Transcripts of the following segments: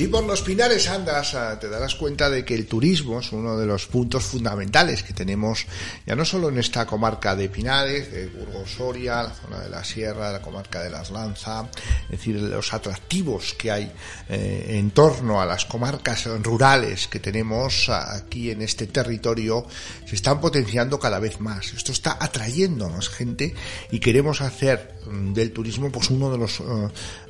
Si por los pinares andas, ah, te darás cuenta de que el turismo es uno de los puntos fundamentales que tenemos, ya no solo en esta comarca de Pinares, de Burgos Soria, la zona de la Sierra, la comarca de las Lanza, es decir, los atractivos que hay eh, en torno a las comarcas rurales que tenemos aquí en este territorio se están potenciando cada vez más. Esto está atrayendo más gente y queremos hacer mm, del turismo pues uno de los eh,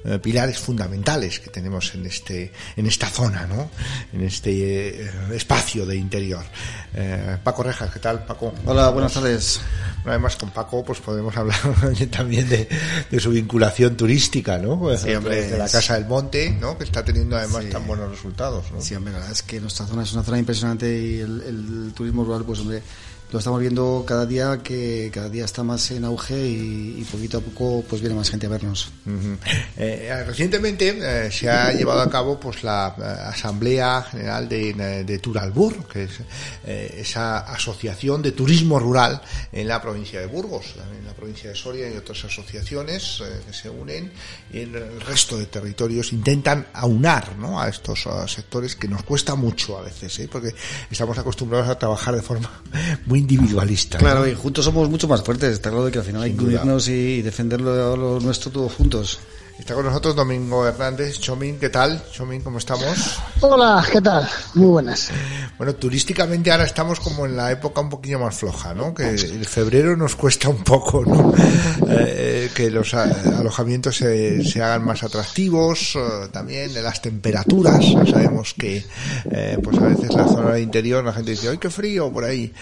eh, pilares fundamentales que tenemos en este en esta zona, ¿no? En este eh, espacio de interior. Eh, Paco Rejas, ¿qué tal, Paco? Hola, buenas tardes. Además, con Paco, pues podemos hablar también de, su vinculación turística, ¿no? Pues, sí, hombre, de la Casa del Monte, ¿no? Que está teniendo además tan buenos resultados, ¿no? Sí, hombre, la verdad es que nuestra zona es una zona impresionante y el, el turismo rural, pues, hombre, lo estamos viendo cada día que cada día está más en auge y, poquito a poco pues viene más gente a vernos. Eh, recientemente eh, se ha llevado a cabo pues la eh, Asamblea General de, de Turalbur, que es esa asociación de turismo rural en la provincia de Burgos, en la provincia de Soria y otras asociaciones que se unen y en el resto de territorios intentan aunar ¿no? a estos sectores que nos cuesta mucho a veces, porque estamos acostumbrados a trabajar de forma muy individualista. Claro, y juntos somos mucho más fuertes. Está claro de que al final hay que unirnos y defender lo nuestro todos juntos. Está con nosotros Domingo Hernández. Chomín, ¿qué tal? Chomín, ¿cómo estamos? Hola, ¿qué tal? Muy buenas. Bueno, turísticamente ahora estamos como en la época un poquillo más floja, ¿no? Que el febrero nos cuesta un poco, ¿no? Eh, que los alojamientos se, se, hagan más atractivos, eh, también de las temperaturas. Sabemos que, eh, pues a veces la zona del interior la gente dice, ¡ay, qué frío! Por ahí.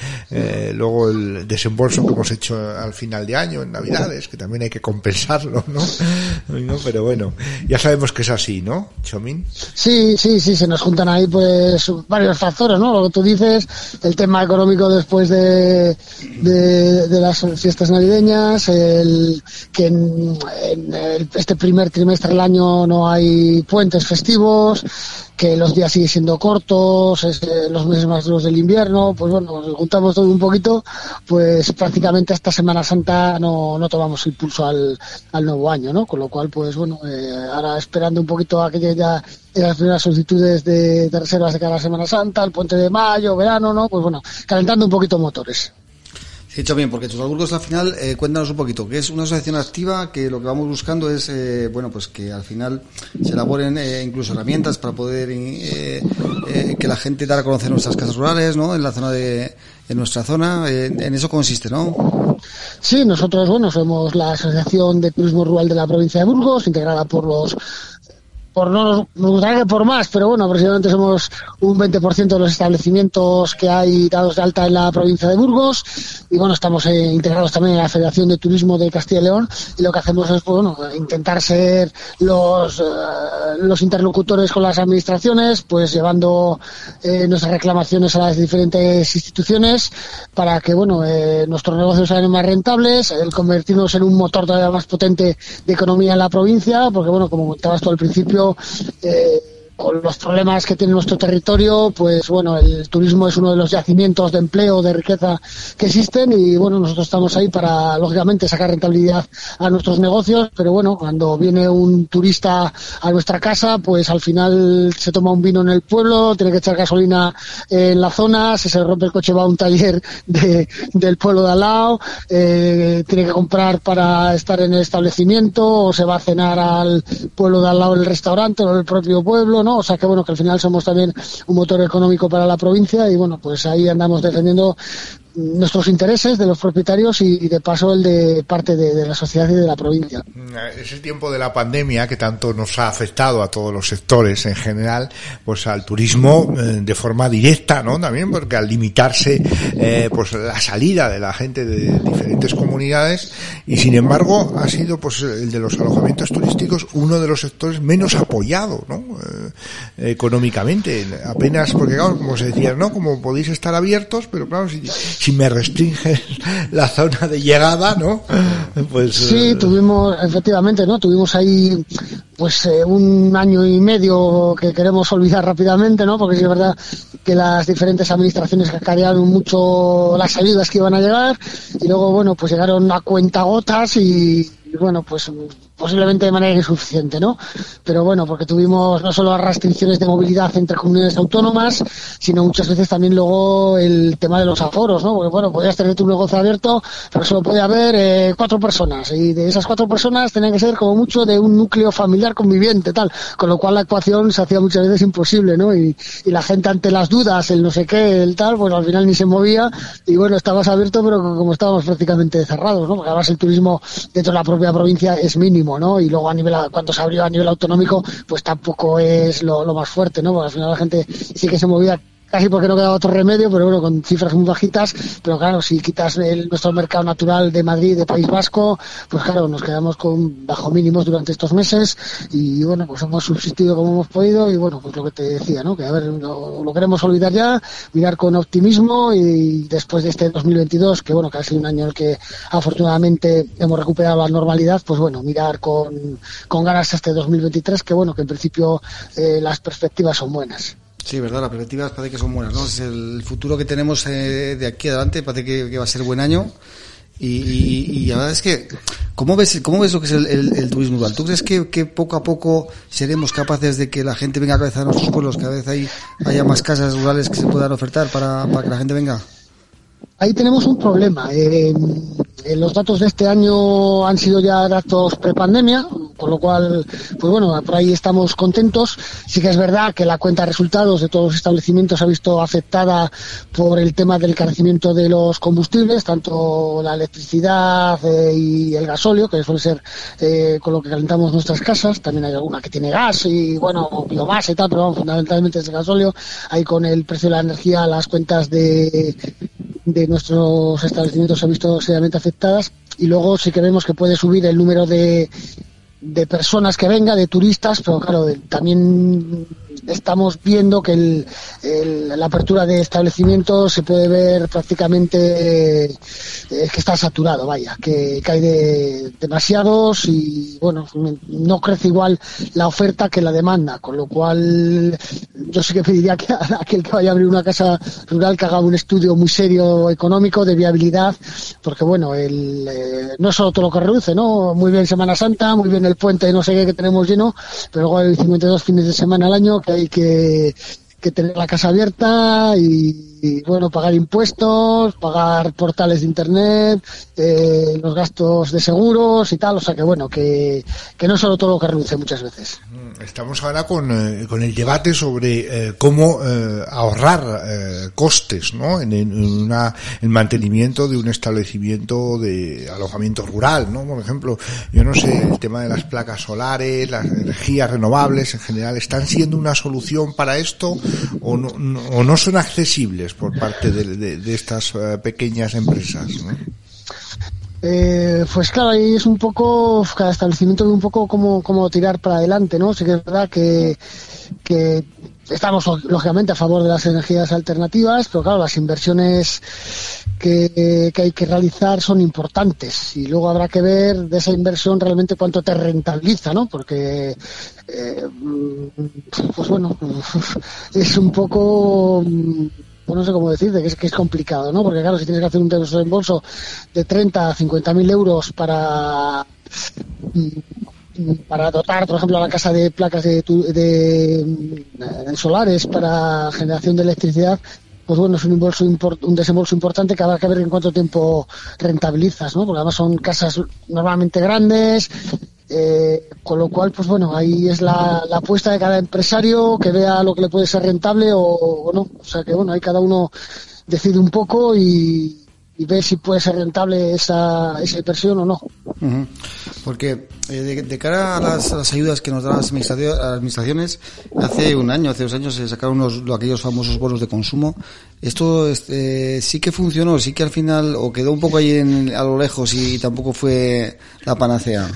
luego el desembolso que hemos hecho al final de año, en Navidades, que también hay que compensarlo, ¿no? ¿No? Pero bueno, ya sabemos que es así, ¿no, Chomín? Sí, sí, sí, se nos juntan ahí pues varios factores, ¿no? Lo que tú dices, el tema económico después de, de, las fiestas navideñas, el que en, este primer trimestre del año no hay puentes festivos, que los días siguen siendo cortos, es, eh, los meses más duros del invierno, pues bueno, juntamos todo un poquito, pues prácticamente esta Semana Santa no, no tomamos el pulso al, al nuevo año, ¿no? Con lo cual, pues bueno, eh, ahora esperando un poquito a que ya las primeras solicitudes de, de reservas de cada Semana Santa, el puente de mayo, verano, ¿no? Pues bueno, calentando un poquito motores. Dicho bien, porque Burgos al final, eh, cuéntanos un poquito, que es una asociación activa que lo que vamos buscando es, eh, bueno, pues que al final se elaboren eh, incluso herramientas para poder que la gente dar a conocer nuestras casas rurales, ¿no? En la zona de, en nuestra zona, en eso consiste, ¿no? Sí, nosotros, bueno, somos la Asociación de Turismo Rural de la provincia de Burgos, integrada por los por no nos gustaría que por más, pero bueno, aproximadamente somos un 20% de los establecimientos que hay dados de alta en la provincia de Burgos. Y bueno, estamos eh, integrados también en la Federación de Turismo de Castilla y León. Y lo que hacemos es bueno, intentar ser los, eh, los interlocutores con las administraciones, pues llevando eh, nuestras reclamaciones a las diferentes instituciones para que bueno, nuestros negocios sean más rentables, el convertirnos en un motor todavía más potente de economía en la provincia, porque bueno, como comentabas tú al principio, eh, con los problemas que tiene nuestro territorio, pues bueno, el turismo es uno de los yacimientos de empleo, de riqueza que existen y bueno, nosotros estamos ahí para, lógicamente, sacar rentabilidad a nuestros negocios, pero bueno, cuando viene un turista a nuestra casa, pues al final se toma un vino en el pueblo, tiene que echar gasolina en la zona, si se rompe el coche va a un taller de, del pueblo de al lado, eh, tiene que comprar para estar en el establecimiento o se va a cenar al pueblo de al lado el restaurante o el propio pueblo, o sea que bueno, que al final somos también un motor económico para la provincia y bueno, pues ahí andamos defendiendo nuestros intereses de los propietarios y, de paso el de parte de, la sociedad y de la provincia. Mm, ese tiempo de la pandemia que tanto nos ha afectado a todos los sectores en general, pues al turismo eh, de forma directa, ¿no? También porque al limitarse eh, pues la salida de la gente de diferentes comunidades y sin embargo ha sido pues el de los alojamientos turísticos uno de los sectores menos apoyado, ¿no? Eh, económicamente, apenas porque claro, como se decía, ¿no? Como podéis estar abiertos, pero claro, si me restringe la zona de llegada, ¿no? Pues sí, eh, tuvimos efectivamente, ¿no? Tuvimos ahí pues eh, un año y medio que queremos olvidar rápidamente, ¿no? Porque es verdad que las diferentes administraciones cacarearon mucho las ayudas que iban a llegar y luego, bueno, pues llegaron a cuentagotas y, y bueno, pues posiblemente de manera insuficiente, ¿no? Pero bueno, porque tuvimos no solo restricciones de movilidad entre comunidades autónomas, sino muchas veces también luego el tema de los aforos, ¿no? Porque bueno, podías tener tu negocio abierto, pero solo podía haber eh, cuatro personas y de esas cuatro personas tenían que ser como mucho de un núcleo familiar conviviente, tal, con lo cual la ecuación se hacía muchas veces imposible, ¿no? Y, y la gente ante las dudas, el no sé qué, el tal, pues al final ni se movía y bueno, estabas abierto, pero como estábamos prácticamente cerrados, ¿no? Porque además el turismo dentro de la propia provincia es mínimo y luego a nivel, cuando se abrió a nivel autonómico, pues tampoco es lo, lo más fuerte, ¿no? Porque al final la gente sí que se movía casi porque no quedaba otro remedio, pero bueno, con cifras muy bajitas, pero claro, si quitas nuestro mercado natural de Madrid, de País Vasco, pues claro, nos quedamos con bajo mínimos durante estos meses y bueno, pues hemos subsistido como hemos podido y bueno, pues lo que te decía, ¿no? Que a ver, lo, queremos olvidar ya, mirar con optimismo y después de este 2022, que bueno, que ha sido un año en el que afortunadamente hemos recuperado la normalidad, pues bueno, mirar con, con ganas este 2023, que bueno, que en principio eh, las perspectivas son buenas. Sí, verdad, las perspectivas parece que son buenas, ¿no? Es el futuro que tenemos eh, de aquí adelante, parece que, va a ser buen año. Y, la verdad es que, ¿cómo ves, cómo ves lo que es el, turismo rural? ¿Tú crees que, poco a poco seremos capaces de que la gente venga a cabeza a nuestros pueblos, que a veces hay, haya más casas rurales que se puedan ofertar para, para que la gente venga? Ahí tenemos un problema. Eh, los datos de este año han sido ya datos prepandemia, con lo cual, pues bueno, por ahí estamos contentos. Sí que es verdad que la cuenta de resultados de todos los establecimientos ha visto afectada por el tema del carecimiento de los combustibles, tanto la electricidad eh, y el gasóleo, que suele ser eh, con lo que calentamos nuestras casas. También hay alguna que tiene gas y, bueno, biomasa y tal, pero fundamentalmente es el gasóleo. Ahí con el precio de la energía, las cuentas de, de nuestros establecimientos se han visto seriamente afectadas y luego sí que vemos que puede subir el número de, de personas que venga, de turistas, pero claro, también estamos viendo que el, la apertura de establecimientos se puede ver prácticamente eh, que está saturado, vaya, que, hay de, demasiados y bueno, no crece igual la oferta que la demanda, con lo cual yo sí que pediría que a aquel que vaya a abrir una casa rural que haga un estudio muy serio económico de viabilidad, porque bueno, el, eh, no es solo todo lo que reduce, ¿no? Muy bien Semana Santa, muy bien el puente no sé qué que tenemos lleno, pero luego hay 52 fines de semana al año que hay que, que tener la casa abierta y y bueno, pagar impuestos, pagar portales de internet, eh, los gastos de seguros y tal, o sea que bueno, que, que no es solo todo lo que reduce muchas veces. Mm, estamos ahora con, eh, con el debate sobre eh, cómo eh, ahorrar costes, ¿no? En, en, una, el mantenimiento de un establecimiento de alojamiento rural, ¿no? Por ejemplo, yo no sé, el tema de las placas solares, las energías renovables en general, ¿están siendo una solución para esto o no o no son accesibles? Por parte de, estas eh, pequeñas empresas. Eh, pues claro, ahí es un poco, cada establecimiento de un poco como, como tirar para adelante, ¿no? Sí que es verdad que, que estamos lógicamente a favor de las energías alternativas, pero claro, las inversiones que, que, hay que realizar son importantes y luego habrá que ver de esa inversión realmente cuánto te rentabiliza, ¿no? Porque, eh, pues bueno, es un poco pues no sé cómo decirte, que es, complicado, ¿no? Porque claro, si tienes que hacer un desembolso de 30 a 50 mil euros para mm, para dotar, por ejemplo, a la casa de placas de, de, solares para generación de electricidad, pues bueno, es un, un desembolso importante que habrá que ver en cuánto tiempo rentabilizas, ¿no? Porque además son casas normalmente grandes, eh, con lo cual, pues bueno, ahí es la, apuesta de cada empresario que vea lo que le puede ser rentable o, no. O sea que bueno, ahí cada uno decide un poco y, y ver si puede ser rentable esa, esa inversión o no. Porque eh, de, cara a las, ayudas que nos dan las administraciones, hace un año, hace dos años se sacaron unos, aquellos famosos bonos de consumo. Esto este, sí que funcionó, sí que al final, o quedó un poco ahí en, a lo lejos y tampoco fue la panacea.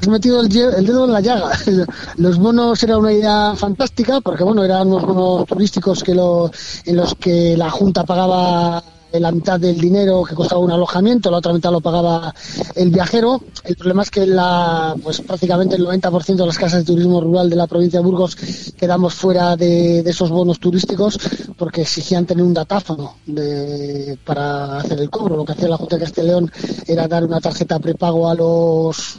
Has metido el, el dedo en la llaga. Los bonos era una idea fantástica porque bueno, eran unos bonos turísticos que lo, en los que la Junta pagaba la mitad del dinero que costaba un alojamiento, la otra mitad lo pagaba el viajero. El problema es que la, pues prácticamente el 90% de las casas de turismo rural de la provincia de Burgos quedamos fuera de, esos bonos turísticos porque exigían tener un datáfono para hacer el cobro. Lo que hacía la Junta de Castellón era dar una tarjeta prepago a los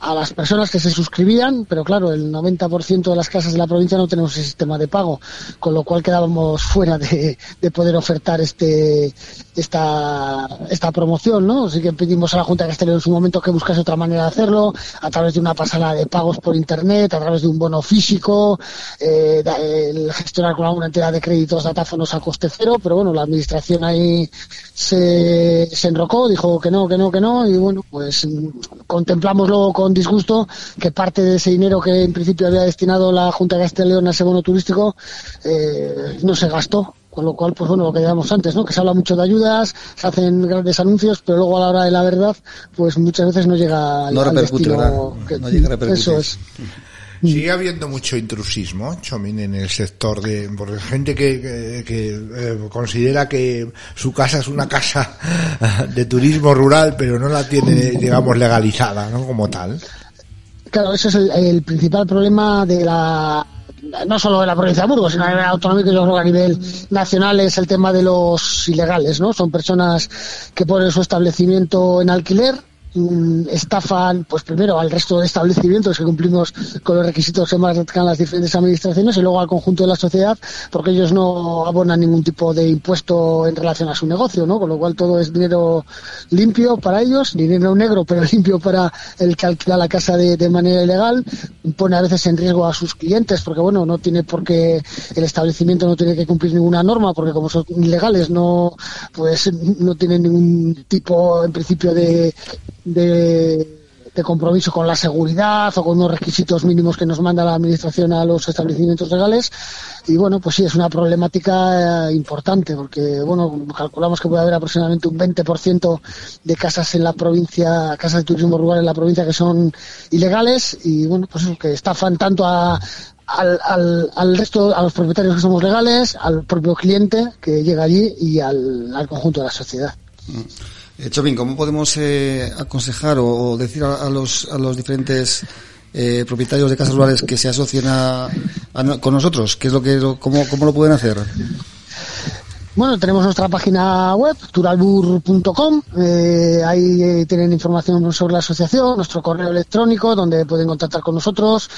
a las personas que se suscribían, pero claro, el 90% de las casas de la provincia no tenemos ese sistema de pago, con lo cual quedábamos fuera de poder ofertar este esta, esta promoción, ¿no? Así que pedimos a la Junta de Castellón en su momento que buscase otra manera de hacerlo, a través de una pasada de pagos por Internet, a través de un bono físico, eh, el gestionar con alguna entidad de créditos datáfonos a coste cero, pero bueno, la administración ahí se, enrocó, dijo que no, que no, que no, y bueno, pues contemplamoslo con disgusto que parte de ese dinero que en principio había destinado la Junta de Castellón a ese bono turístico eh, no se gastó con lo cual, pues bueno, lo que decíamos antes, ¿no? Que se habla mucho de ayudas, se hacen grandes anuncios, pero luego a la hora de la verdad, pues muchas veces no llega no al destino que, no llega a Eso es. Sigue habiendo mucho intrusismo, Chomín, en el sector de porque gente que, que, eh, considera que su casa es una casa de turismo rural, pero no la tiene, digamos, legalizada, ¿no? Como tal. Claro, ese es el principal problema de la no solo en la provincia de Burgos, sino a nivel autonómico y luego a nivel nacional es el tema de los ilegales, ¿no? Son personas que ponen su establecimiento en alquiler estafan, pues primero al resto de establecimientos que cumplimos con los requisitos que marcan las diferentes administraciones y luego al conjunto de la sociedad, porque ellos no abonan ningún tipo de impuesto en relación a su negocio, ¿no? Con lo cual todo es dinero limpio para ellos, dinero negro pero limpio para el que alquila la casa de, manera ilegal, pone a veces en riesgo a sus clientes, porque bueno, no tiene por qué, el establecimiento no tiene que cumplir ninguna norma, porque como son ilegales no, pues no tienen ningún tipo en principio de de, compromiso con la seguridad o con unos requisitos mínimos que nos manda la Administración a los establecimientos legales. Y bueno, pues sí, es una problemática eh, importante porque, bueno, calculamos que puede haber aproximadamente un 20% de casas en la provincia, casas de turismo rural en la provincia que son ilegales y, bueno, pues que estafan tanto a, al, al, resto, a los propietarios que somos legales, al propio cliente que llega allí y al, al conjunto de la sociedad. Mm. Eh, Chopin, ¿cómo podemos eh, aconsejar o, decir a, los, diferentes eh, propietarios de casas rurales que se asocien a, con nosotros? ¿Qué es lo que, cómo, cómo lo pueden hacer? Bueno, tenemos nuestra página web, turalbur.com. Eh, ahí tienen información sobre la asociación, nuestro correo electrónico, donde pueden contactar con nosotros.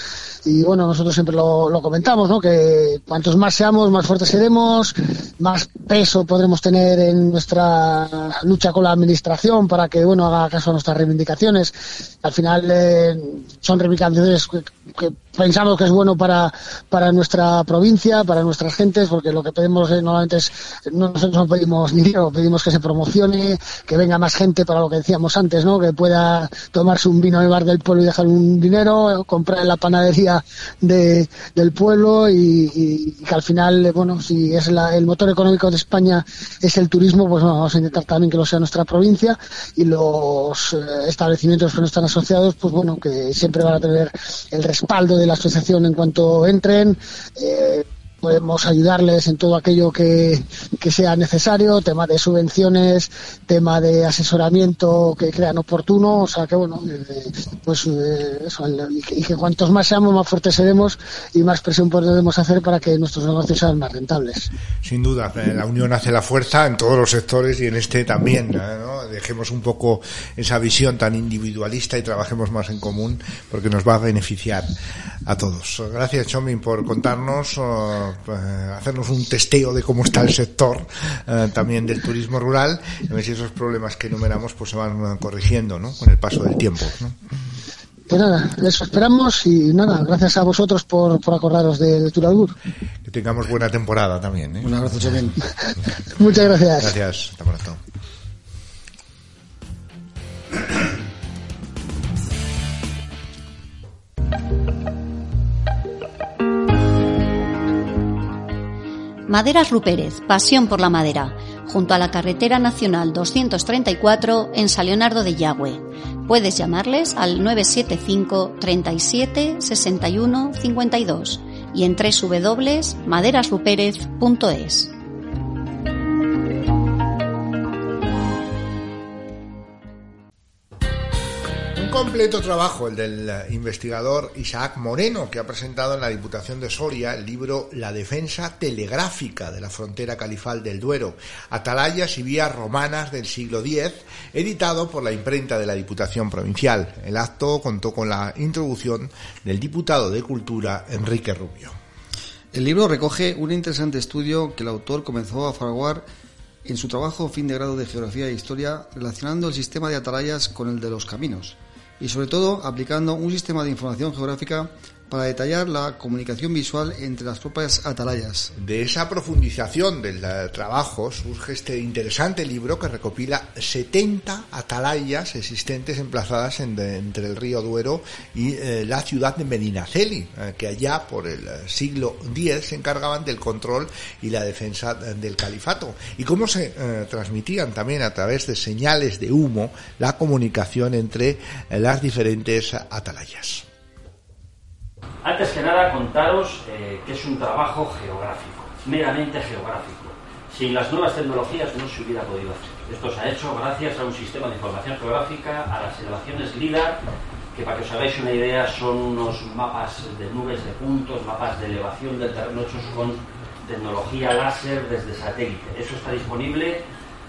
Y bueno, nosotros siempre lo, lo, comentamos, ¿no? Que cuantos más seamos, más fuertes seremos, más peso podremos tener en nuestra lucha con la administración para que, bueno, haga caso a nuestras reivindicaciones. Al final eh, son reivindicaciones que, pensamos que es bueno para, para nuestra provincia, para nuestras gentes, porque lo que pedimos normalmente es no, nosotros no pedimos dinero, pedimos que se promocione, que venga más gente para lo que decíamos antes, ¿no? Que pueda tomarse un vino en el bar del pueblo y dejar un dinero, comprar en la panadería de, del pueblo y, que al final, bueno, si es el motor económico de España es el turismo, pues vamos a intentar también que lo sea nuestra provincia y los eh, establecimientos que no están asociados, pues bueno, que siempre van a tener el respaldo de la asociación en cuanto entren. Eh, podemos ayudarles en todo aquello que, sea necesario, tema de subvenciones, tema de asesoramiento que crean oportuno, o sea que bueno, eh, pues eh, eso, y que cuantos más seamos, más fuertes seremos y más presión podemos hacer para que nuestros negocios sean más rentables. Sin duda, eh, la unión hace la fuerza en todos los sectores y en este también. Dejemos un poco esa visión tan individualista y trabajemos más en común porque nos va a beneficiar a todos. Gracias, Chomin, por contarnos. Eh, hacernos un testeo de cómo está el sector eh, también del turismo rural y ver si esos problemas que enumeramos pues se van corrigiendo ¿no? con el paso del tiempo. ¿no? Pues nada, eso esperamos y nada, gracias a vosotros por, por acordaros de, Turalbur. Que tengamos buena temporada también. ¿eh? Un abrazo, Muchas gracias. Gracias, hasta pronto. Maderas Rupérez, pasión por la madera, junto a la carretera nacional 234 en San Leonardo de Yagüe. Puedes llamarles al 975 37 61 52 y en www.maderasruperez.es. completo trabajo el del eh, investigador Isaac Moreno, que ha presentado en la Diputación de Soria el libro La defensa telegráfica de la frontera califal del Duero, atalayas y vías romanas del siglo X, editado por la imprenta de la Diputación Provincial. El acto contó con la introducción del diputado de Cultura Enrique Rubio. El libro recoge un interesante estudio que el autor comenzó a fraguar en su trabajo fin de grado de Geografía e Historia relacionando el sistema de atalayas con el de los caminos y sobre todo aplicando un sistema de información geográfica para detallar la comunicación visual entre las propias atalayas. De esa profundización del eh, trabajo surge este interesante libro que recopila 70 atalayas existentes emplazadas entre el río Duero y eh, la ciudad de Medinaceli, eh, que allá por el siglo X se encargaban del control y la defensa del califato, y cómo se transmitían también a través de señales de humo la comunicación entre las diferentes atalayas. Antes que nada, contaros eh, que es un trabajo geográfico, meramente geográfico. Sin las nuevas tecnologías no se hubiera podido hacer. Esto se ha hecho gracias a un sistema de información geográfica, a las elevaciones LIDAR, que para que os hagáis una idea son unos mapas de nubes de puntos, mapas de elevación del terreno hechos con tecnología láser desde satélite. Eso está disponible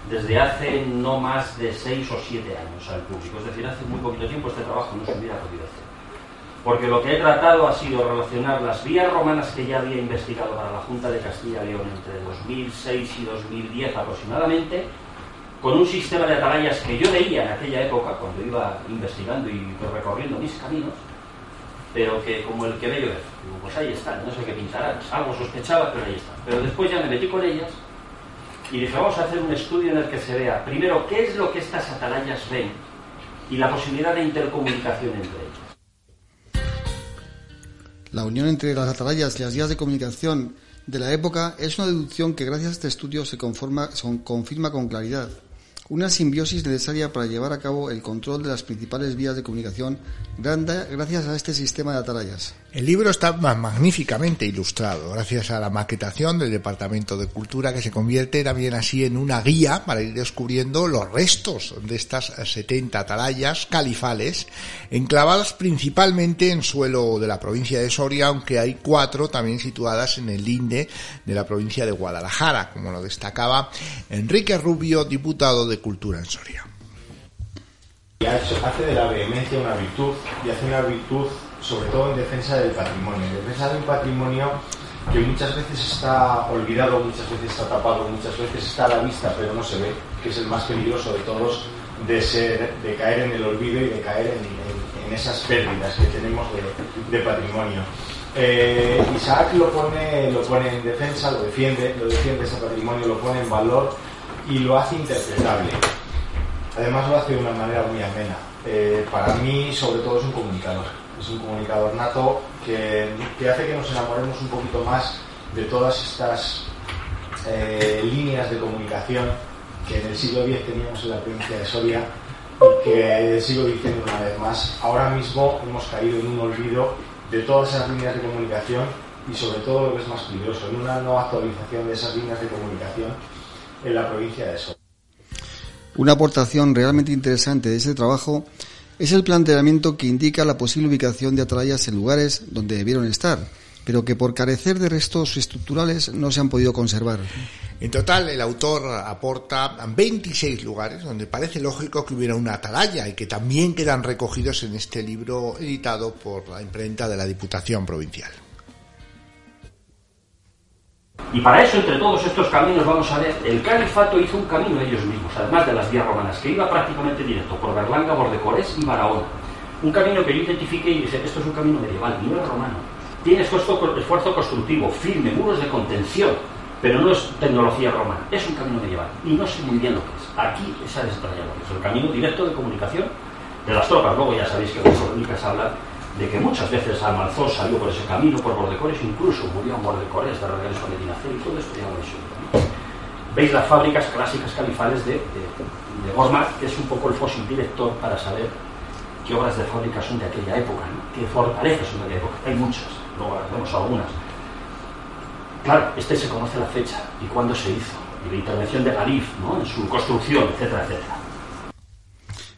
desde hace no más de 6 o 7 años al público. Es decir, hace muy poquito tiempo este trabajo no se hubiera podido hacer porque lo que he tratado ha sido relacionar las vías romanas que ya había investigado para la Junta de Castilla y León entre 2006 y 2010 aproximadamente, con un sistema de atalayas que yo veía en aquella época cuando iba investigando y recorriendo mis caminos, pero que como el que veo es, pues ahí están, no sé qué pintarán, algo sospechaba, pero ahí están. Pero después ya me metí con ellas y dije, vamos a hacer un estudio en el que se vea primero qué es lo que estas atalayas ven y la posibilidad de intercomunicación entre ellas. La unión entre las atalayas y las vías de comunicación de la época es una deducción que gracias a este estudio se, se confirma con claridad una simbiosis necesaria para llevar a cabo el control de las principales vías de comunicación gracias a este sistema de atalayas. El libro está magníficamente ilustrado, gracias a la maquetación del Departamento de Cultura, que se convierte también así en una guía para ir descubriendo los restos de estas 70 atalayas califales, enclavadas principalmente en suelo de la provincia de Soria, aunque hay cuatro también situadas en el linde de la provincia de Guadalajara, como lo destacaba Enrique Rubio, diputado de Cultura en Soria. Hace de la vehemencia una virtud y hace una virtud sobre todo en defensa del patrimonio, en defensa de un patrimonio que muchas veces está olvidado, muchas veces está tapado, muchas veces está a la vista pero no se ve, que es el más peligroso de todos, de, ser, de caer en el olvido y de caer en, esas pérdidas que tenemos de, patrimonio. Eh, Isaac lo pone, lo pone en defensa, lo defiende, lo defiende ese patrimonio, lo pone en valor y lo hace interpretable. Además lo hace de una manera muy amena. Eh, para mí, sobre todo, es un comunicador. Es un comunicador nato que, hace que nos enamoremos un poquito más de todas estas eh, líneas de comunicación que en el siglo X teníamos en la provincia de Soria y que sigo diciendo una vez más, ahora mismo hemos caído en un olvido de todas esas líneas de comunicación y sobre todo lo que es más peligroso, en una no actualización de esas líneas de comunicación en la provincia de Soria. Una aportación realmente interesante de ese trabajo es el planteamiento que indica la posible ubicación de atalayas en lugares donde debieron estar, pero que por carecer de restos estructurales no se han podido conservar. En total, el autor aporta 26 lugares donde parece lógico que hubiera una atalaya y que también quedan recogidos en este libro editado por la imprenta de la Diputación Provincial. Y para eso, entre todos estos caminos, vamos a ver, el califato hizo un camino ellos mismos, además de las vías romanas, que iba prácticamente directo por Berlanga, Bordecorés y Barahona. Un camino que yo identifiqué y dije, esto es un camino medieval, no es romano. Tiene esfuerzo, esfuerzo constructivo, firme, muros de contención, pero no es tecnología romana, es un camino medieval. Y no sé muy bien lo que es. Aquí se ha desarrollado es el camino directo de comunicación de las tropas. Luego ya sabéis que las crónicas hablan de que muchas veces Almanzor salió por ese camino, por Bordecores, incluso murió en Bordecores de Rodríguez con y todo esto ya lo veis. Veis las fábricas clásicas califales de, de, de que es un poco el fósil director para saber qué obras de fábrica son de aquella época, qué fortalezas son de aquella época. Hay muchas, luego vemos algunas. Claro, este se conoce la fecha y cuándo se hizo, y la intervención de Galif ¿no? en su construcción, etcétera, etcétera.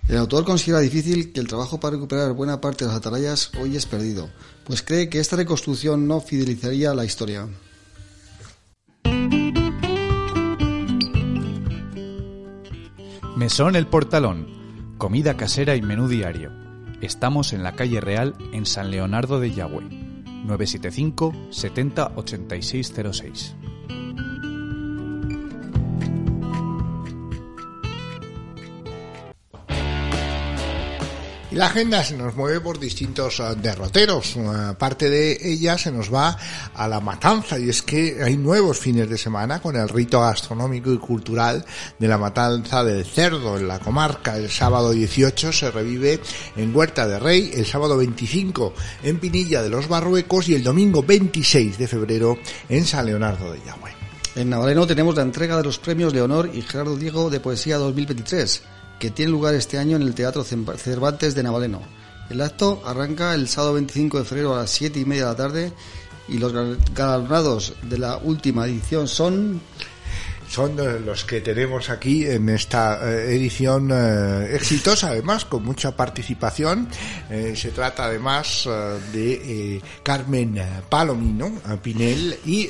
El autor considera difícil que el trabajo para recuperar buena parte de las atalayas hoy es perdido, pues cree que esta reconstrucción no fidelizaría la historia. Mesón El Portalón, comida casera y menú diario. Estamos en la calle Real en San Leonardo de Yagüe. 975 70 8606. Y la agenda se nos mueve por distintos uh, derroteros. Uh, parte de ella se nos va a la matanza y es que hay nuevos fines de semana con el rito gastronómico y cultural de la matanza del cerdo en la comarca. El sábado 18 se revive en Huerta de Rey, el sábado 25 en Pinilla de los Barruecos y el domingo 26 de febrero en San Leonardo de Yagüe. En Navaleno tenemos la entrega de los premios Leonor y Gerardo Diego de Poesía 2023 que tiene lugar este año en el Teatro Cervantes de Navaleno. El acto arranca el sábado 25 de febrero a las 7 y media de la tarde y los galardonados de la última edición son son los que tenemos aquí en esta eh, edición eh, exitosa, además, con mucha participación. Eh, se trata además de Carmen Palomino, Pinel, y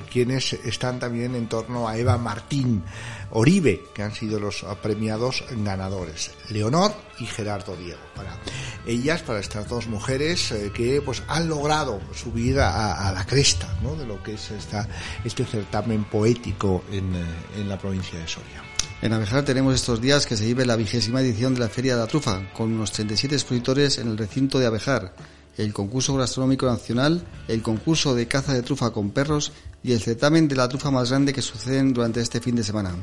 quienes están también en torno a Eva Martín. Oribe, que han sido los premiados ganadores, Leonor y Gerardo Diego. Para ellas, para estas dos mujeres eh, que pues han logrado subir a, a la cresta de lo que es esta, este certamen poético en, eh, la provincia de Soria. En Abejar tenemos estos días que se vive la vigésima edición de la Feria de la Trufa, con unos 37 expositores en el recinto de Abejar, el concurso gastronómico nacional, el concurso de caza de trufa con perros y el certamen de la trufa más grande que suceden durante este fin de semana.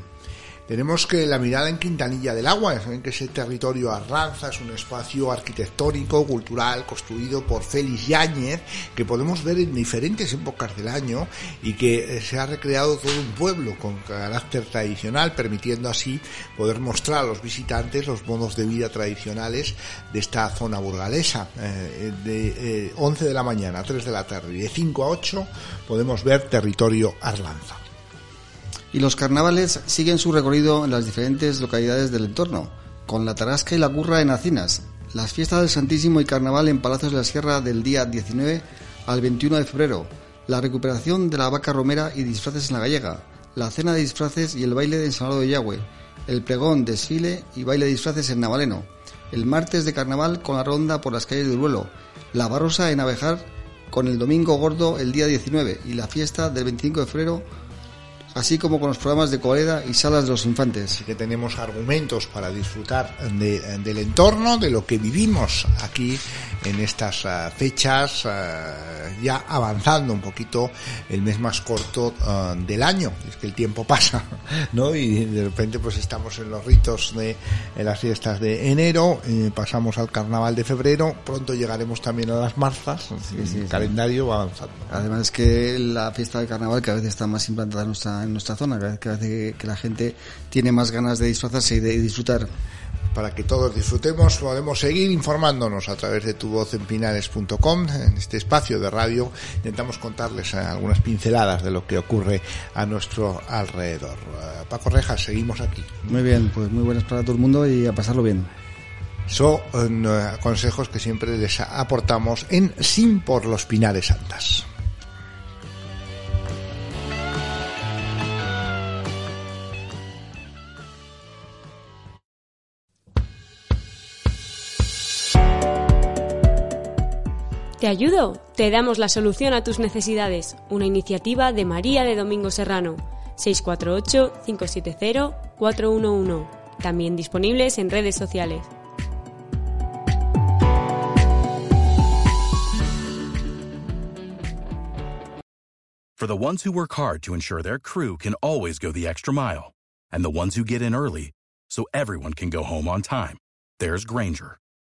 Tenemos que la mirada en Quintanilla del Agua, saben que ese territorio Arranza es un espacio arquitectónico, cultural, construido por Félix Yáñez, que podemos ver en diferentes épocas del año y que eh, se ha recreado todo un pueblo con carácter tradicional, permitiendo así poder mostrar a los visitantes los modos de vida tradicionales de esta zona burgalesa. Eh, de 11 eh, de la mañana a 3 de la tarde y de 5 a 8 podemos ver territorio Arlanza y los carnavales siguen su recorrido en las diferentes localidades del entorno, con la Tarasca y la Curra en Acinas, las fiestas del Santísimo y Carnaval en Palacios de la Sierra del día 19 al 21 de febrero, la recuperación de la vaca romera y disfraces en la gallega, la cena de disfraces y el baile de ensalado de Yagüe, el pregón, desfile y baile de disfraces en Navaleno, el martes de carnaval con la ronda por las calles de Uruelo, la barrosa en Abejar con el domingo gordo el día 19 y la fiesta del 25 de febrero así como con los programas de Coleda y Salas de los Infantes. Así que tenemos argumentos para disfrutar del entorno, de lo que vivimos aquí en estas uh, fechas, uh, ya avanzando un poquito el mes más corto uh, del año. Es que el tiempo pasa, ¿no? Y de repente pues estamos en los ritos de en las fiestas de enero, eh, pasamos al carnaval de febrero, pronto llegaremos también a las marzas, sí, sí, el calendario va avanzando. Además es que la fiesta de carnaval que a veces está más implantada en nuestra, en nuestra zona, que veces que la gente tiene más ganas de disfrazarse y de disfrutar para que todos disfrutemos, podemos seguir informándonos a través de tuvozenpinares.com, en este espacio de radio. Intentamos contarles algunas pinceladas de lo que ocurre a nuestro alrededor. Eh, Paco Rejas, seguimos aquí. Muy bien, pues muy buenas para todo el mundo y a pasarlo bien. Son eh, consejos que siempre les aportamos en Sin por los Pinares Santas. Te ayudo, te damos la solución a tus necesidades. Una iniciativa de María de Domingo Serrano. 648-570-411. También disponibles en redes sociales. For the ones who work hard to ensure their crew can always go the extra mile, and the ones who get in early so everyone can go home on time, there's Granger